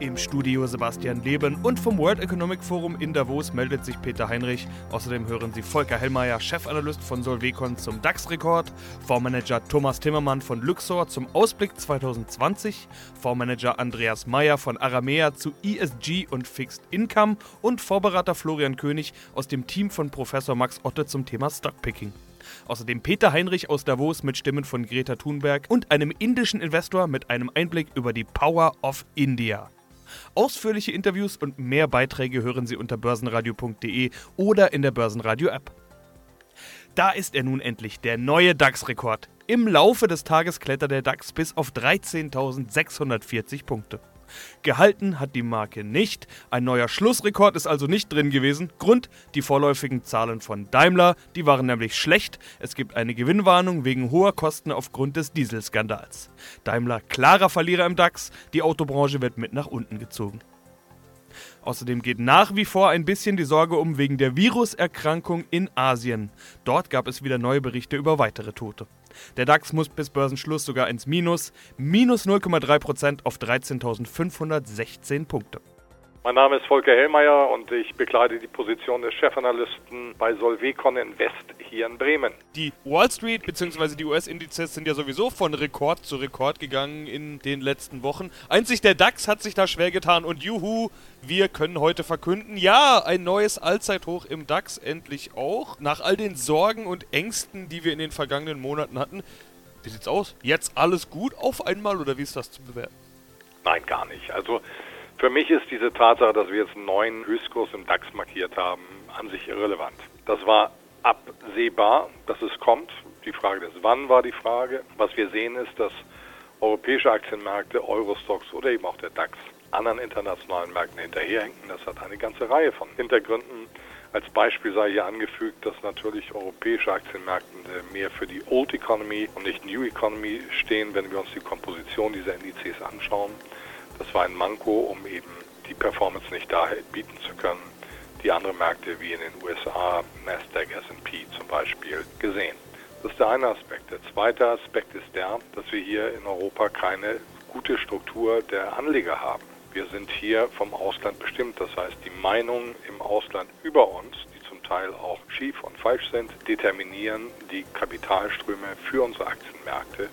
Im Studio Sebastian Leben und vom World Economic Forum in Davos meldet sich Peter Heinrich. Außerdem hören Sie Volker Hellmeier, Chefanalyst von Solvecon zum DAX-Rekord, Fondsmanager Thomas Timmermann von Luxor zum Ausblick 2020, Fondsmanager Andreas Meyer von Aramea zu ESG und Fixed Income und Vorberater Florian König aus dem Team von Professor Max Otte zum Thema Stockpicking. Außerdem Peter Heinrich aus Davos mit Stimmen von Greta Thunberg und einem indischen Investor mit einem Einblick über die Power of India. Ausführliche Interviews und mehr Beiträge hören Sie unter börsenradio.de oder in der Börsenradio-App. Da ist er nun endlich, der neue DAX-Rekord. Im Laufe des Tages klettert der DAX bis auf 13.640 Punkte. Gehalten hat die Marke nicht. Ein neuer Schlussrekord ist also nicht drin gewesen. Grund, die vorläufigen Zahlen von Daimler, die waren nämlich schlecht. Es gibt eine Gewinnwarnung wegen hoher Kosten aufgrund des Dieselskandals. Daimler klarer Verlierer im DAX, die Autobranche wird mit nach unten gezogen. Außerdem geht nach wie vor ein bisschen die Sorge um wegen der Viruserkrankung in Asien. Dort gab es wieder neue Berichte über weitere Tote. Der DAX muss bis Börsenschluss sogar ins Minus, minus 0,3% auf 13.516 Punkte. Mein Name ist Volker Hellmeier und ich bekleide die Position des Chefanalysten bei Solvecon Invest hier in Bremen. Die Wall Street bzw. die US-Indizes sind ja sowieso von Rekord zu Rekord gegangen in den letzten Wochen. Einzig der DAX hat sich da schwer getan und juhu, wir können heute verkünden, ja, ein neues Allzeithoch im DAX endlich auch. Nach all den Sorgen und Ängsten, die wir in den vergangenen Monaten hatten. Wie sieht's aus? Jetzt alles gut auf einmal oder wie ist das zu bewerten? Nein, gar nicht. Also für mich ist diese Tatsache, dass wir jetzt einen neuen Höchstkurs im DAX markiert haben, an sich irrelevant. Das war absehbar, dass es kommt. Die Frage des Wann war die Frage. Was wir sehen ist, dass europäische Aktienmärkte, Eurostocks oder eben auch der DAX anderen internationalen Märkten hinterherhinken. Das hat eine ganze Reihe von Hintergründen. Als Beispiel sei hier angefügt, dass natürlich europäische Aktienmärkte mehr für die Old Economy und nicht New Economy stehen, wenn wir uns die Komposition dieser Indizes anschauen. Das war ein Manko, um eben die Performance nicht da bieten zu können, die andere Märkte wie in den USA, Nasdaq, S&P zum Beispiel gesehen. Das ist der eine Aspekt. Der zweite Aspekt ist der, dass wir hier in Europa keine gute Struktur der Anleger haben. Wir sind hier vom Ausland bestimmt. Das heißt, die Meinungen im Ausland über uns, die zum Teil auch schief und falsch sind, determinieren die Kapitalströme für unsere Aktienmärkte.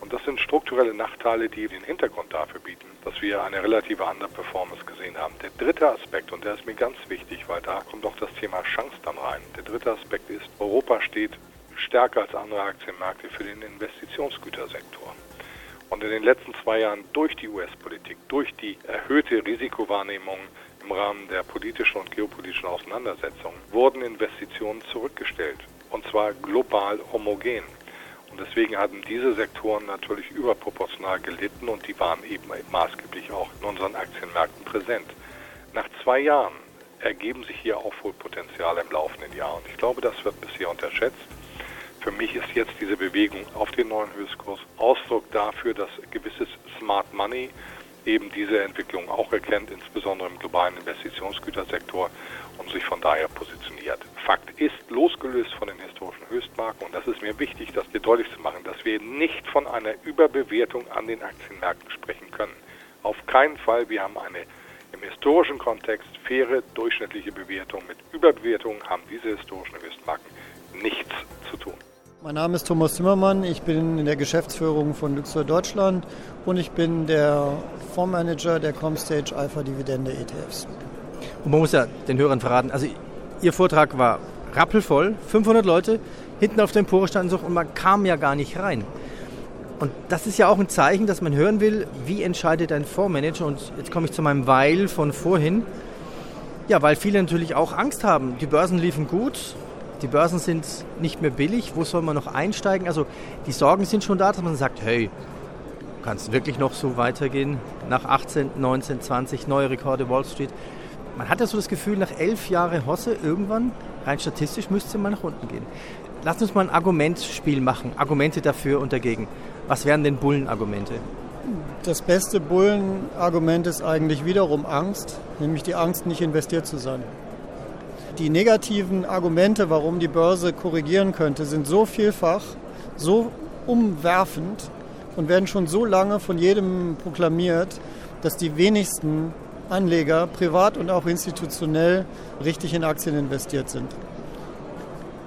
Und das sind strukturelle Nachteile, die den Hintergrund dafür bieten, dass wir eine relative Underperformance gesehen haben. Der dritte Aspekt, und der ist mir ganz wichtig, weil da kommt auch das Thema Chance dann rein. Der dritte Aspekt ist, Europa steht stärker als andere Aktienmärkte für den Investitionsgütersektor. Und in den letzten zwei Jahren durch die US-Politik, durch die erhöhte Risikowahrnehmung im Rahmen der politischen und geopolitischen Auseinandersetzungen, wurden Investitionen zurückgestellt. Und zwar global homogen. Deswegen hatten diese Sektoren natürlich überproportional gelitten und die waren eben maßgeblich auch in unseren Aktienmärkten präsent. Nach zwei Jahren ergeben sich hier Aufholpotenziale im laufenden Jahr und ich glaube, das wird bisher unterschätzt. Für mich ist jetzt diese Bewegung auf den neuen Höchstkurs Ausdruck dafür, dass gewisses Smart Money eben diese Entwicklung auch erkennt, insbesondere im globalen Investitionsgütersektor und sich von daher positioniert. Fakt ist, losgelöst von den historischen Höchstmarken, und das ist mir wichtig, das hier deutlich zu machen, dass wir nicht von einer Überbewertung an den Aktienmärkten sprechen können. Auf keinen Fall. Wir haben eine im historischen Kontext faire durchschnittliche Bewertung. Mit Überbewertung haben diese historischen Höchstmarken nichts zu tun. Mein Name ist Thomas Zimmermann, ich bin in der Geschäftsführung von Luxor Deutschland und ich bin der Fondsmanager der Comstage Alpha Dividende ETFs. Und man muss ja den Hörern verraten, also Ihr Vortrag war rappelvoll, 500 Leute, hinten auf der Empore standen so und man kam ja gar nicht rein. Und das ist ja auch ein Zeichen, dass man hören will, wie entscheidet ein Fondsmanager. Und jetzt komme ich zu meinem Weil von vorhin. Ja, weil viele natürlich auch Angst haben. Die Börsen liefen gut, die Börsen sind nicht mehr billig, wo soll man noch einsteigen? Also die Sorgen sind schon da, dass man sagt, hey, kann es wirklich noch so weitergehen? Nach 18, 19, 20 neue Rekorde Wall Street. Man hat ja so das Gefühl, nach elf Jahren Hosse irgendwann, rein statistisch, müsste mal nach unten gehen. Lass uns mal ein Argumentspiel machen. Argumente dafür und dagegen. Was wären denn Bullenargumente? Das beste Bullenargument ist eigentlich wiederum Angst, nämlich die Angst, nicht investiert zu sein. Die negativen Argumente, warum die Börse korrigieren könnte, sind so vielfach, so umwerfend und werden schon so lange von jedem proklamiert, dass die wenigsten Anleger, privat und auch institutionell, richtig in Aktien investiert sind.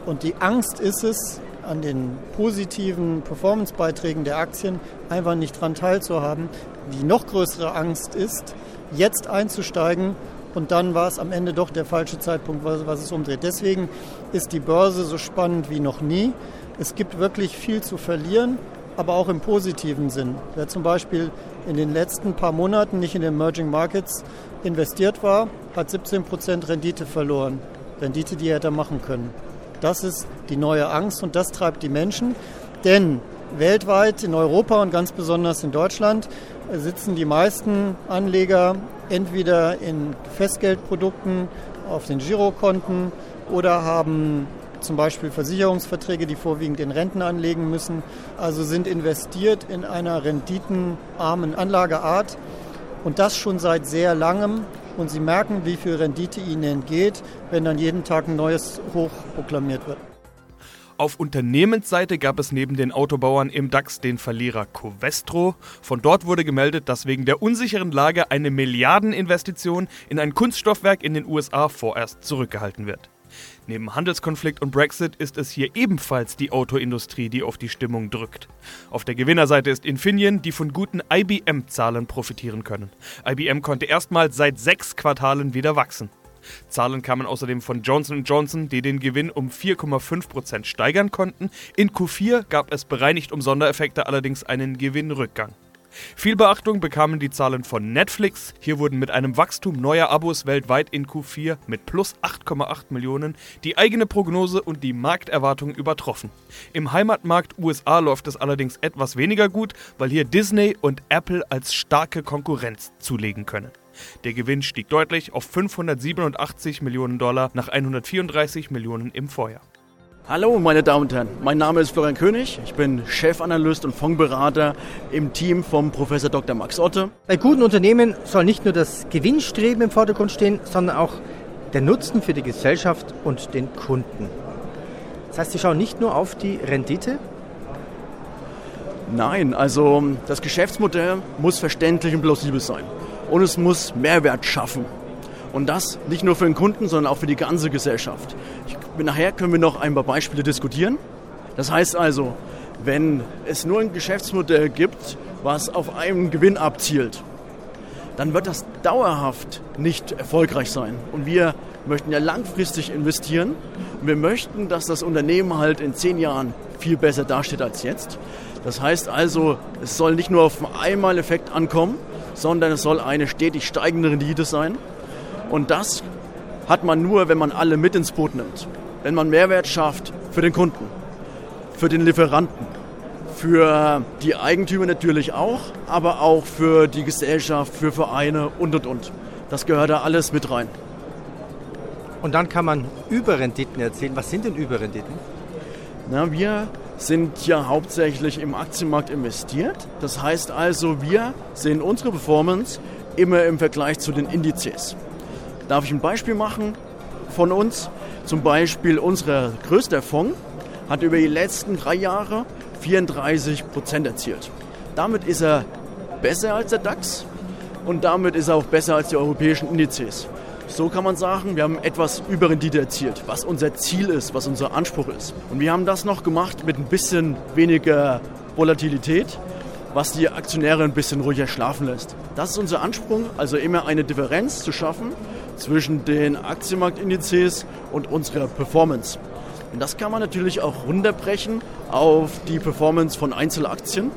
Und die Angst ist es, an den positiven Performancebeiträgen der Aktien einfach nicht daran teilzuhaben. Die noch größere Angst ist, jetzt einzusteigen und dann war es am Ende doch der falsche Zeitpunkt, was, was es umdreht. Deswegen ist die Börse so spannend wie noch nie. Es gibt wirklich viel zu verlieren, aber auch im positiven Sinn. Wer zum Beispiel in den letzten paar Monaten nicht in den Emerging Markets investiert war, hat 17 Prozent Rendite verloren. Rendite, die er hätte machen können. Das ist die neue Angst und das treibt die Menschen. Denn weltweit, in Europa und ganz besonders in Deutschland, sitzen die meisten Anleger entweder in Festgeldprodukten auf den Girokonten oder haben zum Beispiel Versicherungsverträge, die vorwiegend in Renten anlegen müssen. Also sind investiert in einer renditenarmen Anlageart und das schon seit sehr langem und sie merken, wie viel Rendite ihnen entgeht, wenn dann jeden Tag ein neues Hoch proklamiert wird. Auf Unternehmensseite gab es neben den Autobauern im DAX den Verlierer Covestro. Von dort wurde gemeldet, dass wegen der unsicheren Lage eine Milliardeninvestition in ein Kunststoffwerk in den USA vorerst zurückgehalten wird. Neben Handelskonflikt und Brexit ist es hier ebenfalls die Autoindustrie, die auf die Stimmung drückt. Auf der Gewinnerseite ist Infineon, die von guten IBM-Zahlen profitieren können. IBM konnte erstmals seit sechs Quartalen wieder wachsen. Zahlen kamen außerdem von Johnson Johnson, die den Gewinn um 4,5% steigern konnten. In Q4 gab es bereinigt um Sondereffekte allerdings einen Gewinnrückgang. Viel Beachtung bekamen die Zahlen von Netflix. Hier wurden mit einem Wachstum neuer Abos weltweit in Q4 mit plus 8,8 Millionen die eigene Prognose und die Markterwartung übertroffen. Im Heimatmarkt USA läuft es allerdings etwas weniger gut, weil hier Disney und Apple als starke Konkurrenz zulegen können. Der Gewinn stieg deutlich auf 587 Millionen Dollar nach 134 Millionen im Vorjahr. Hallo, meine Damen und Herren. Mein Name ist Florian König. Ich bin Chefanalyst und Fondsberater im Team vom Professor Dr. Max Otte. Bei guten Unternehmen soll nicht nur das Gewinnstreben im Vordergrund stehen, sondern auch der Nutzen für die Gesellschaft und den Kunden. Das heißt, Sie schauen nicht nur auf die Rendite? Nein, also das Geschäftsmodell muss verständlich und plausibel sein. Und es muss Mehrwert schaffen. Und das nicht nur für den Kunden, sondern auch für die ganze Gesellschaft. Ich, nachher können wir noch ein paar Beispiele diskutieren. Das heißt also, wenn es nur ein Geschäftsmodell gibt, was auf einen Gewinn abzielt, dann wird das dauerhaft nicht erfolgreich sein. Und wir möchten ja langfristig investieren. Und wir möchten, dass das Unternehmen halt in zehn Jahren viel besser dasteht als jetzt. Das heißt also, es soll nicht nur auf einen Einmaleffekt ankommen, sondern es soll eine stetig steigende Rendite sein. Und das hat man nur, wenn man alle mit ins Boot nimmt. Wenn man Mehrwert schafft für den Kunden, für den Lieferanten, für die Eigentümer natürlich auch, aber auch für die Gesellschaft, für Vereine und und und. Das gehört da alles mit rein. Und dann kann man Überrenditen erzählen. Was sind denn Überrenditen? Na, wir sind ja hauptsächlich im Aktienmarkt investiert. Das heißt also, wir sehen unsere Performance immer im Vergleich zu den Indizes. Darf ich ein Beispiel machen von uns? Zum Beispiel unser größter Fonds hat über die letzten drei Jahre 34 Prozent erzielt. Damit ist er besser als der DAX und damit ist er auch besser als die europäischen Indizes. So kann man sagen, wir haben etwas Überrendite erzielt, was unser Ziel ist, was unser Anspruch ist. Und wir haben das noch gemacht mit ein bisschen weniger Volatilität, was die Aktionäre ein bisschen ruhiger schlafen lässt. Das ist unser Anspruch, also immer eine Differenz zu schaffen zwischen den Aktienmarktindizes und unserer Performance. Und das kann man natürlich auch runterbrechen auf die Performance von Einzelaktien.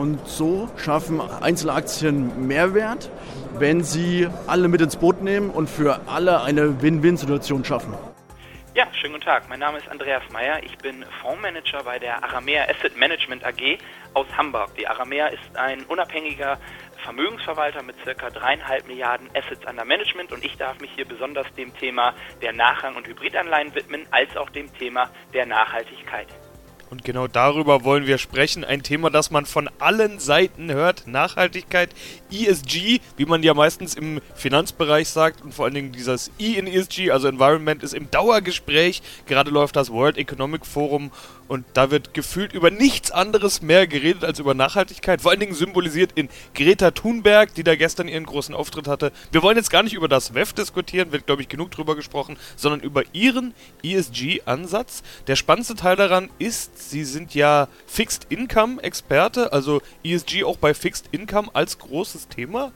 Und so schaffen Einzelaktien Mehrwert, wenn sie alle mit ins Boot nehmen und für alle eine Win-Win-Situation schaffen. Ja, schönen guten Tag. Mein Name ist Andreas Meyer. Ich bin Fondsmanager bei der Aramea Asset Management AG aus Hamburg. Die Aramea ist ein unabhängiger Vermögensverwalter mit circa dreieinhalb Milliarden Assets under Management und ich darf mich hier besonders dem Thema der Nachrang- und Hybridanleihen widmen, als auch dem Thema der Nachhaltigkeit. Und genau darüber wollen wir sprechen. Ein Thema, das man von allen Seiten hört. Nachhaltigkeit, ESG, wie man ja meistens im Finanzbereich sagt. Und vor allen Dingen dieses E in ESG, also Environment, ist im Dauergespräch. Gerade läuft das World Economic Forum und da wird gefühlt über nichts anderes mehr geredet als über Nachhaltigkeit. Vor allen Dingen symbolisiert in Greta Thunberg, die da gestern ihren großen Auftritt hatte. Wir wollen jetzt gar nicht über das WEF diskutieren, wird glaube ich genug drüber gesprochen, sondern über ihren ESG-Ansatz. Der spannendste Teil daran ist, sie sind ja Fixed Income-Experte, also ESG auch bei Fixed Income als großes Thema.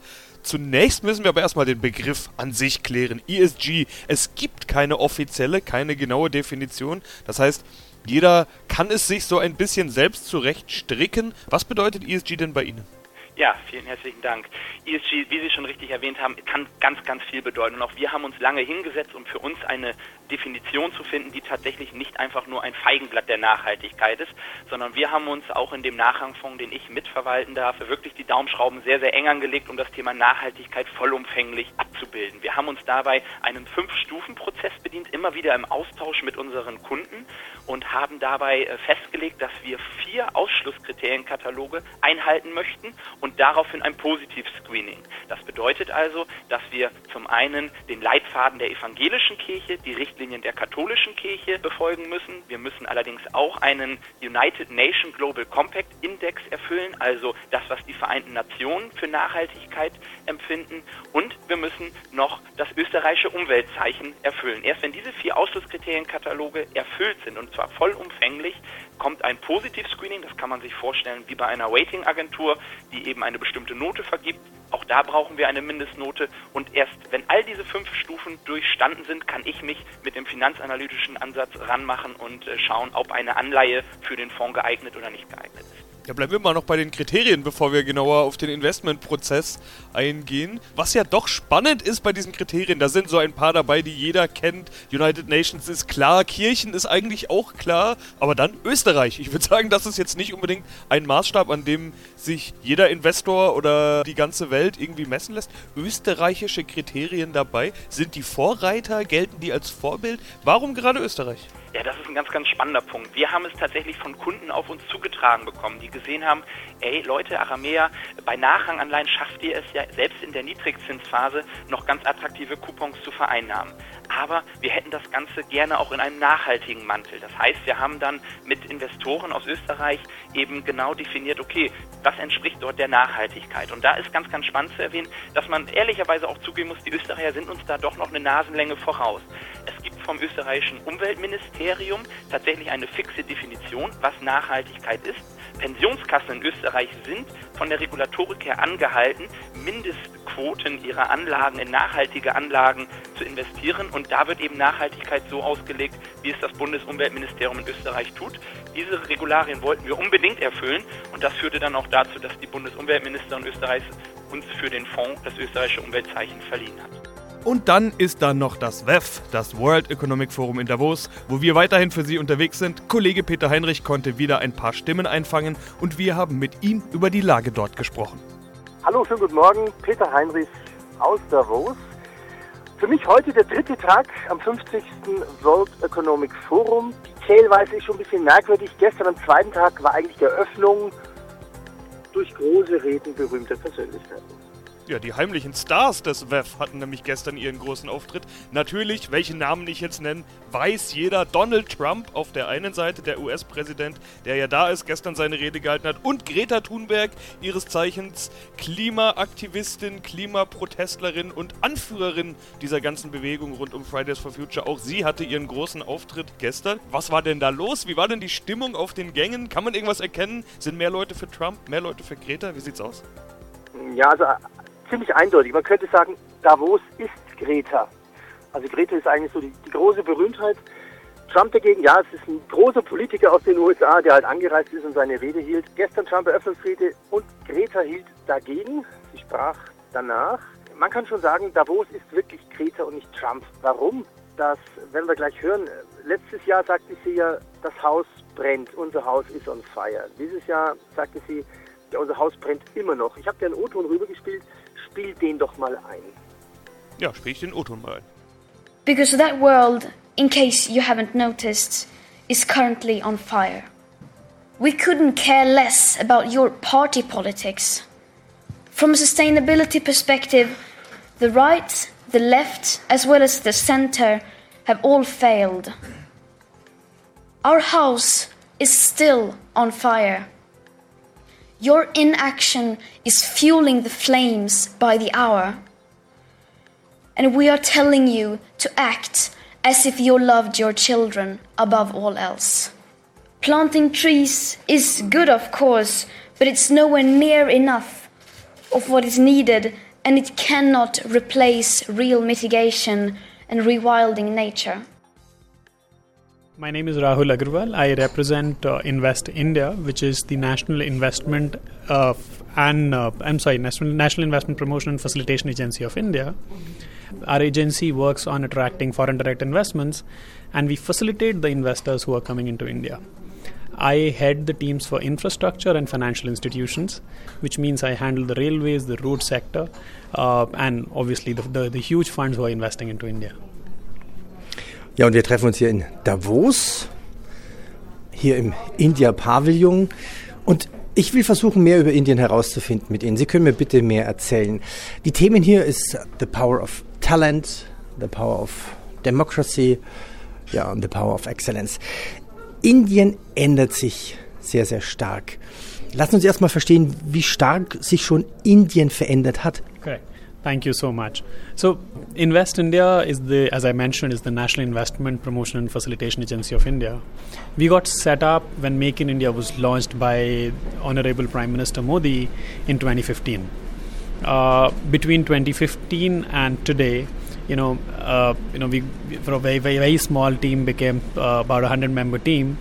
Zunächst müssen wir aber erstmal den Begriff an sich klären. ESG. Es gibt keine offizielle, keine genaue Definition. Das heißt, jeder kann es sich so ein bisschen selbst zurecht stricken. Was bedeutet ESG denn bei Ihnen? Ja, vielen herzlichen Dank. ESG, wie Sie schon richtig erwähnt haben, kann ganz, ganz viel bedeuten. Und auch wir haben uns lange hingesetzt, um für uns eine Definition zu finden, die tatsächlich nicht einfach nur ein Feigenblatt der Nachhaltigkeit ist, sondern wir haben uns auch in dem Nachrangfonds, den ich mitverwalten darf, wirklich die Daumenschrauben sehr, sehr eng angelegt, um das Thema Nachhaltigkeit vollumfänglich abzubilden. Wir haben uns dabei einen Fünf-Stufen-Prozess bedient, immer wieder im Austausch mit unseren Kunden und haben dabei äh, festgelegt, dass wir vier Ausschlusskriterienkataloge einhalten möchten und daraufhin ein Positiv-Screening. Das bedeutet also, dass wir zum einen den Leitfaden der evangelischen Kirche, die Richtlinien der katholischen Kirche befolgen müssen. Wir müssen allerdings auch einen United Nation Global Compact Index erfüllen, also das, was die Vereinten Nationen für Nachhaltigkeit empfinden. Und wir müssen noch das österreichische Umweltzeichen erfüllen. Erst wenn diese vier Ausschlusskriterienkataloge erfüllt sind und zwar vollumfänglich, kommt ein Positiv-Screening, das kann man sich vorstellen wie bei einer Rating-Agentur, die eben eine bestimmte Note vergibt. Auch da brauchen wir eine Mindestnote und erst wenn all diese fünf Stufen durchstanden sind, kann ich mich mit dem finanzanalytischen Ansatz ranmachen und äh, schauen, ob eine Anleihe für den Fonds geeignet oder nicht geeignet ist. Ja, bleiben wir mal noch bei den Kriterien, bevor wir genauer auf den Investmentprozess eingehen. Was ja doch spannend ist bei diesen Kriterien, da sind so ein paar dabei, die jeder kennt. United Nations ist klar, Kirchen ist eigentlich auch klar, aber dann Österreich. Ich würde sagen, das ist jetzt nicht unbedingt ein Maßstab, an dem sich jeder Investor oder die ganze Welt irgendwie messen lässt. Österreichische Kriterien dabei, sind die Vorreiter, gelten die als Vorbild? Warum gerade Österreich? Ja, das ist ein ganz, ganz spannender Punkt. Wir haben es tatsächlich von Kunden auf uns zugetragen bekommen, die gesehen haben, ey Leute, Aramea, bei Nachranganleihen schafft ihr es ja selbst in der Niedrigzinsphase noch ganz attraktive Coupons zu vereinnahmen. Aber wir hätten das Ganze gerne auch in einem nachhaltigen Mantel. Das heißt, wir haben dann mit Investoren aus Österreich eben genau definiert, okay, was entspricht dort der Nachhaltigkeit. Und da ist ganz, ganz spannend zu erwähnen, dass man ehrlicherweise auch zugeben muss, die Österreicher sind uns da doch noch eine Nasenlänge voraus. Es gibt vom österreichischen Umweltministerium tatsächlich eine fixe Definition, was Nachhaltigkeit ist. Pensionskassen in Österreich sind von der Regulatorik her angehalten, Mindestquoten ihrer Anlagen in nachhaltige Anlagen zu investieren. Und da wird eben Nachhaltigkeit so ausgelegt, wie es das Bundesumweltministerium in Österreich tut. Diese Regularien wollten wir unbedingt erfüllen und das führte dann auch dazu, dass die Bundesumweltministerin Österreichs uns für den Fonds das österreichische Umweltzeichen verliehen hat. Und dann ist da noch das WEF, das World Economic Forum in Davos, wo wir weiterhin für Sie unterwegs sind. Kollege Peter Heinrich konnte wieder ein paar Stimmen einfangen und wir haben mit ihm über die Lage dort gesprochen. Hallo, schönen guten Morgen. Peter Heinrich aus Davos. Für mich heute der dritte Tag am 50. World Economic Forum. Zählweise ist schon ein bisschen merkwürdig. Gestern am zweiten Tag war eigentlich die Eröffnung durch große Reden berühmter Persönlichkeiten. Ja, die heimlichen Stars des WEF hatten nämlich gestern ihren großen Auftritt. Natürlich, welchen Namen ich jetzt nenne, weiß jeder. Donald Trump auf der einen Seite, der US-Präsident, der ja da ist, gestern seine Rede gehalten hat. Und Greta Thunberg, ihres Zeichens Klimaaktivistin, Klimaprotestlerin und Anführerin dieser ganzen Bewegung rund um Fridays for Future. Auch sie hatte ihren großen Auftritt gestern. Was war denn da los? Wie war denn die Stimmung auf den Gängen? Kann man irgendwas erkennen? Sind mehr Leute für Trump, mehr Leute für Greta? Wie sieht's aus? Ja, also ziemlich eindeutig. Man könnte sagen, Davos ist Greta. Also Greta ist eigentlich so die, die, große Berühmtheit. Trump dagegen, ja, es ist ein großer Politiker aus den USA, der halt angereist ist und seine Rede hielt. Gestern Trump Eröffnungsrede und Greta hielt dagegen. Sie sprach danach. Man kann schon sagen, Davos ist wirklich Greta und nicht Trump. Warum? Das werden wir gleich hören. Letztes Jahr sagte sie ja, das Haus brennt, unser Haus ist on fire. Dieses Jahr sagte sie, unser Haus brennt immer noch. Ich habe dir einen O-Ton rübergespielt. Spiel den doch mal ein. Ja, spiel ich den O-Ton mal ein. Because that world, in case you haven't noticed, is currently on fire. We couldn't care less about your party politics. From a sustainability perspective, the right, the left, as well as the center have all failed. Our house is still on fire. Your inaction is fueling the flames by the hour. And we are telling you to act as if you loved your children above all else. Planting trees is good, of course, but it's nowhere near enough of what is needed, and it cannot replace real mitigation and rewilding nature. My name is Rahul Agarwal. I represent uh, Invest India, which is the national investment uh, and uh, I'm sorry, national, national Investment Promotion and Facilitation Agency of India. Our agency works on attracting foreign direct investments, and we facilitate the investors who are coming into India. I head the teams for infrastructure and financial institutions, which means I handle the railways, the road sector, uh, and obviously the, the, the huge funds who are investing into India. Ja, und wir treffen uns hier in Davos, hier im India-Pavillon. Und ich will versuchen, mehr über Indien herauszufinden mit Ihnen. Sie können mir bitte mehr erzählen. Die Themen hier ist the power of talent, the power of democracy, ja, und the power of excellence. Indien ändert sich sehr, sehr stark. Lassen Sie uns erstmal verstehen, wie stark sich schon Indien verändert hat. Thank you so much. So, Invest India is the, as I mentioned, is the National Investment Promotion and Facilitation Agency of India. We got set up when Make in India was launched by Honorable Prime Minister Modi in 2015. Uh, between 2015 and today, you know, uh, you know, we from a very, very, very small team became uh, about a hundred member team,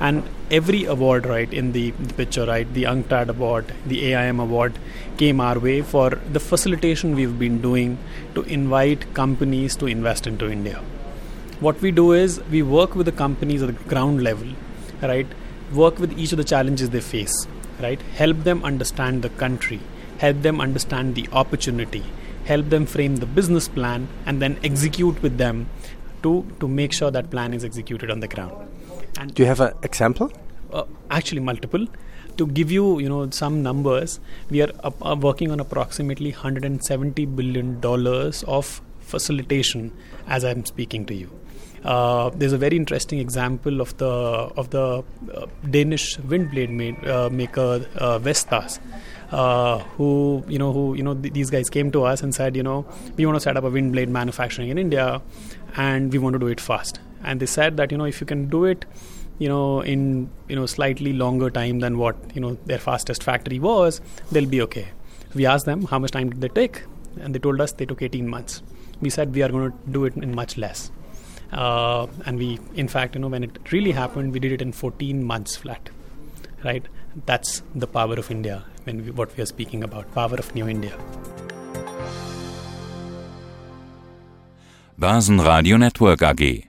and every award, right, in the, picture, right, the UNCTAD award, the AIM award, came our way for the facilitation we've been doing to invite companies to invest into India. What we do is we work with the companies at the ground level, right, work with each of the challenges they face, right, help them understand the country, help them understand the opportunity help them frame the business plan, and then execute with them to, to make sure that plan is executed on the ground. And Do you have an example? Uh, actually, multiple. To give you, you know, some numbers, we are uh, working on approximately 170 billion dollars of facilitation as I'm speaking to you. Uh, there's a very interesting example of the of the uh, Danish wind blade made, uh, maker uh, Vestas, uh, who you know who you know th- these guys came to us and said you know we want to set up a wind blade manufacturing in India and we want to do it fast and they said that you know if you can do it you know in you know slightly longer time than what you know their fastest factory was they'll be okay. We asked them how much time did they take and they told us they took 18 months. We said we are going to do it in much less. Uh, and we in fact you know when it really happened we did it in 14 months flat right? That's the power of India when we, what we are speaking about, power of New India. Börsenradio Network AG